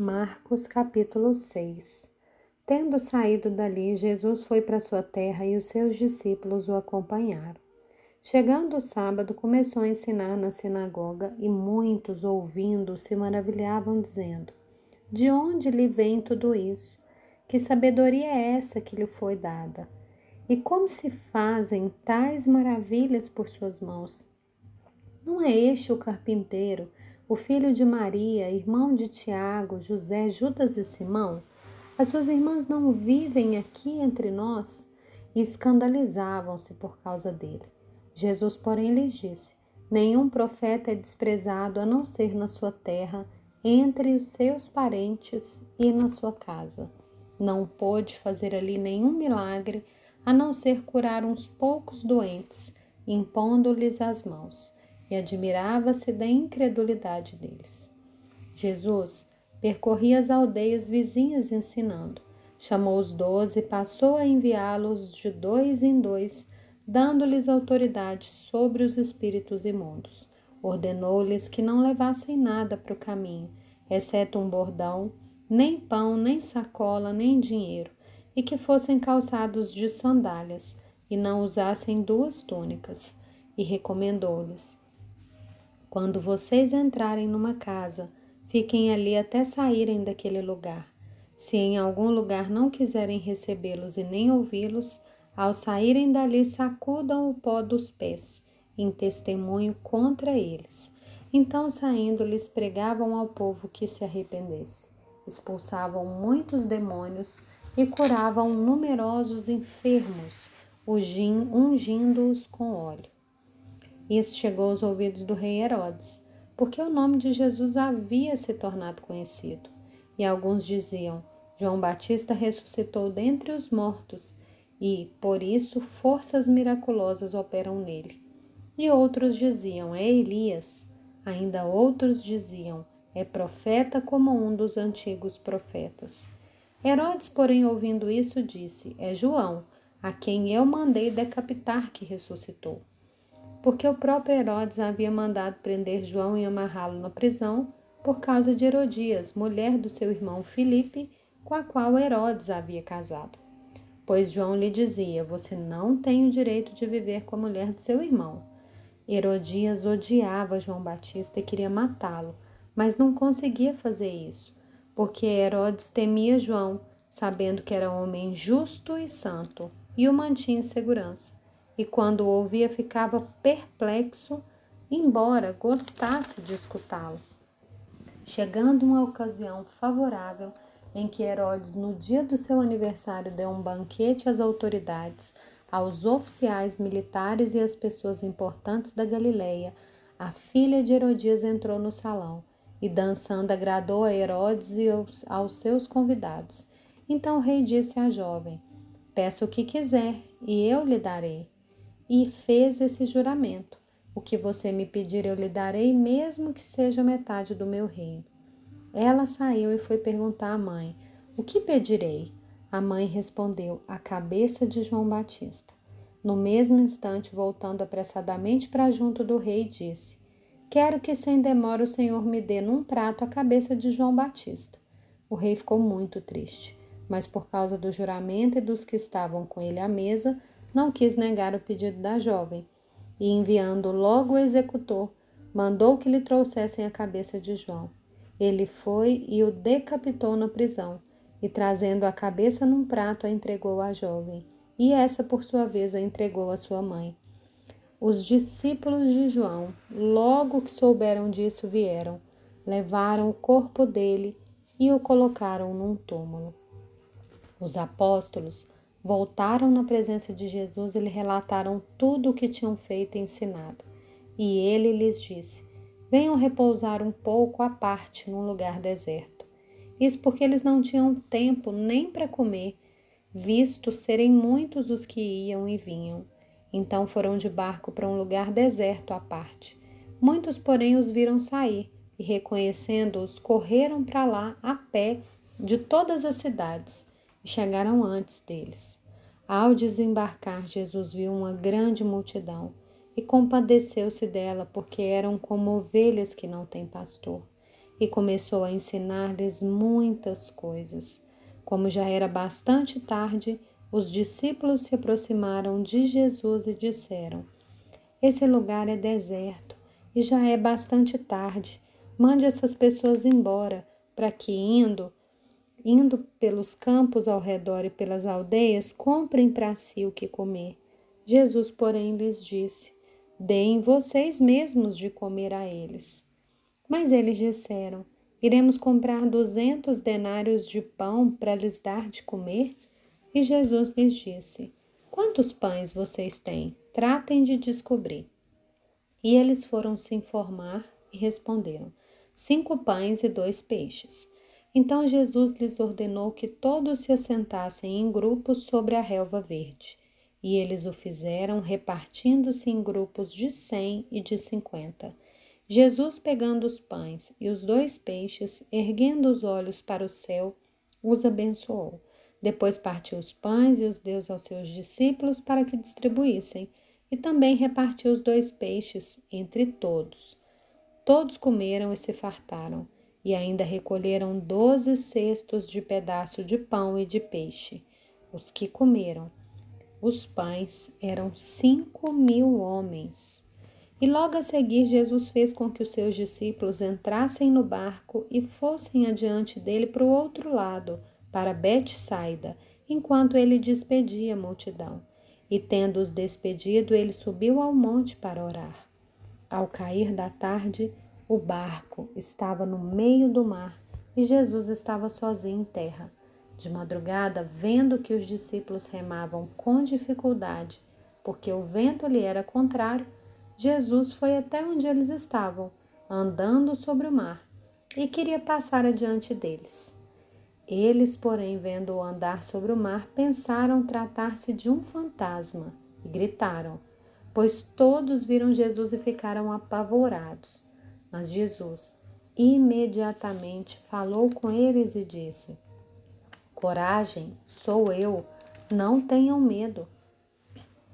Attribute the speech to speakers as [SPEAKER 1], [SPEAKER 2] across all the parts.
[SPEAKER 1] Marcos capítulo 6 Tendo saído dali, Jesus foi para sua terra e os seus discípulos o acompanharam. Chegando o sábado, começou a ensinar na sinagoga e muitos, ouvindo, se maravilhavam, dizendo: De onde lhe vem tudo isso? Que sabedoria é essa que lhe foi dada? E como se fazem tais maravilhas por suas mãos? Não é este o carpinteiro? O filho de Maria, irmão de Tiago, José, Judas e Simão? As suas irmãs não vivem aqui entre nós? E escandalizavam-se por causa dele. Jesus, porém, lhes disse: Nenhum profeta é desprezado a não ser na sua terra, entre os seus parentes e na sua casa. Não pôde fazer ali nenhum milagre a não ser curar uns poucos doentes, impondo-lhes as mãos e admirava-se da incredulidade deles. Jesus percorria as aldeias vizinhas ensinando. Chamou os doze e passou a enviá-los de dois em dois, dando-lhes autoridade sobre os espíritos imundos. Ordenou-lhes que não levassem nada para o caminho, exceto um bordão, nem pão, nem sacola, nem dinheiro, e que fossem calçados de sandálias, e não usassem duas túnicas. E recomendou-lhes: quando vocês entrarem numa casa, fiquem ali até saírem daquele lugar. Se em algum lugar não quiserem recebê-los e nem ouvi-los, ao saírem dali sacudam o pó dos pés, em testemunho contra eles. Então, saindo, lhes pregavam ao povo que se arrependesse. Expulsavam muitos demônios e curavam numerosos enfermos, ungindo-os com óleo. Isso chegou aos ouvidos do rei Herodes, porque o nome de Jesus havia se tornado conhecido. E alguns diziam: João Batista ressuscitou dentre os mortos, e, por isso, forças miraculosas operam nele. E outros diziam: É Elias. Ainda outros diziam: É profeta como um dos antigos profetas. Herodes, porém, ouvindo isso, disse: É João, a quem eu mandei decapitar, que ressuscitou porque o próprio Herodes havia mandado prender João e amarrá-lo na prisão por causa de Herodias, mulher do seu irmão Filipe, com a qual Herodes havia casado. Pois João lhe dizia: Você não tem o direito de viver com a mulher do seu irmão. Herodias odiava João Batista e queria matá-lo, mas não conseguia fazer isso, porque Herodes temia João, sabendo que era homem justo e santo, e o mantinha em segurança e quando o ouvia ficava perplexo, embora gostasse de escutá-lo. Chegando uma ocasião favorável em que Herodes, no dia do seu aniversário, deu um banquete às autoridades, aos oficiais militares e às pessoas importantes da Galileia, a filha de Herodias entrou no salão e, dançando, agradou a Herodes e aos, aos seus convidados. Então o rei disse à jovem: Peça o que quiser e eu lhe darei e fez esse juramento: O que você me pedir eu lhe darei, mesmo que seja metade do meu reino. Ela saiu e foi perguntar à mãe: O que pedirei? A mãe respondeu: A cabeça de João Batista. No mesmo instante, voltando apressadamente para junto do rei, disse: Quero que sem demora o Senhor me dê num prato a cabeça de João Batista. O rei ficou muito triste, mas por causa do juramento e dos que estavam com ele à mesa, não quis negar o pedido da jovem e, enviando logo o executor, mandou que lhe trouxessem a cabeça de João. Ele foi e o decapitou na prisão, e trazendo a cabeça num prato a entregou à jovem, e essa, por sua vez, a entregou à sua mãe. Os discípulos de João, logo que souberam disso, vieram, levaram o corpo dele e o colocaram num túmulo. Os apóstolos voltaram na presença de Jesus e lhe relataram tudo o que tinham feito e ensinado. E ele lhes disse: Venham repousar um pouco à parte num lugar deserto. Isso porque eles não tinham tempo nem para comer, visto serem muitos os que iam e vinham. Então foram de barco para um lugar deserto à parte. Muitos, porém, os viram sair e, reconhecendo-os, correram para lá a pé de todas as cidades e chegaram antes deles. Ao desembarcar, Jesus viu uma grande multidão e compadeceu-se dela, porque eram como ovelhas que não têm pastor. e começou a ensinar-lhes muitas coisas. Como já era bastante tarde, os discípulos se aproximaram de Jesus e disseram: Esse lugar é deserto e já é bastante tarde. Mande essas pessoas embora, para que, indo, indo pelos campos ao redor e pelas aldeias, comprem para si o que comer. Jesus, porém, lhes disse: Deem vocês mesmos de comer a eles. Mas eles disseram: Iremos comprar duzentos denários de pão para lhes dar de comer? E Jesus lhes disse: Quantos pães vocês têm? Tratem de descobrir. E eles foram se informar e responderam: Cinco pães e dois peixes. Então Jesus lhes ordenou que todos se assentassem em grupos sobre a relva verde. E eles o fizeram, repartindo-se em grupos de cem e de cinquenta. Jesus, pegando os pães e os dois peixes, erguendo os olhos para o céu, os abençoou. Depois partiu os pães e os deu aos seus discípulos para que distribuíssem, e também repartiu os dois peixes entre todos. Todos comeram e se fartaram, e ainda recolheram doze cestos de pedaço de pão e de peixe. Os que comeram. Os pães eram cinco mil homens. E logo a seguir, Jesus fez com que os seus discípulos entrassem no barco e fossem adiante dele para o outro lado, para Betsaida, enquanto ele despedia a multidão. E tendo-os despedido, ele subiu ao monte para orar. Ao cair da tarde, o barco estava no meio do mar e Jesus estava sozinho em terra. De madrugada, vendo que os discípulos remavam com dificuldade, porque o vento lhe era contrário, Jesus foi até onde eles estavam, andando sobre o mar, e queria passar adiante deles. Eles, porém, vendo-o andar sobre o mar, pensaram tratar-se de um fantasma e gritaram, pois todos viram Jesus e ficaram apavorados. Mas Jesus imediatamente falou com eles e disse: Coragem, sou eu, não tenham medo.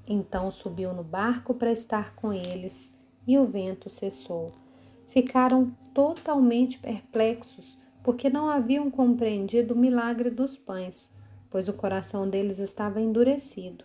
[SPEAKER 1] Então subiu no barco para estar com eles e o vento cessou. Ficaram totalmente perplexos porque não haviam compreendido o milagre dos pães, pois o coração deles estava endurecido.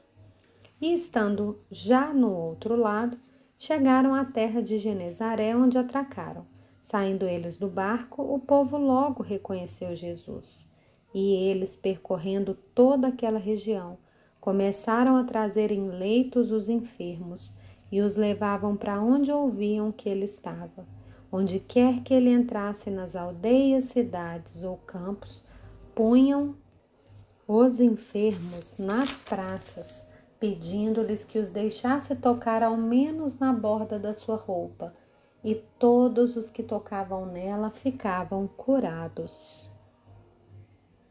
[SPEAKER 1] E estando já no outro lado, chegaram à terra de Genezaré, onde atracaram. Saindo eles do barco, o povo logo reconheceu Jesus. E eles, percorrendo toda aquela região, começaram a trazer em leitos os enfermos e os levavam para onde ouviam que ele estava. Onde quer que ele entrasse nas aldeias, cidades ou campos, punham os enfermos nas praças, pedindo-lhes que os deixasse tocar ao menos na borda da sua roupa, e todos os que tocavam nela ficavam curados.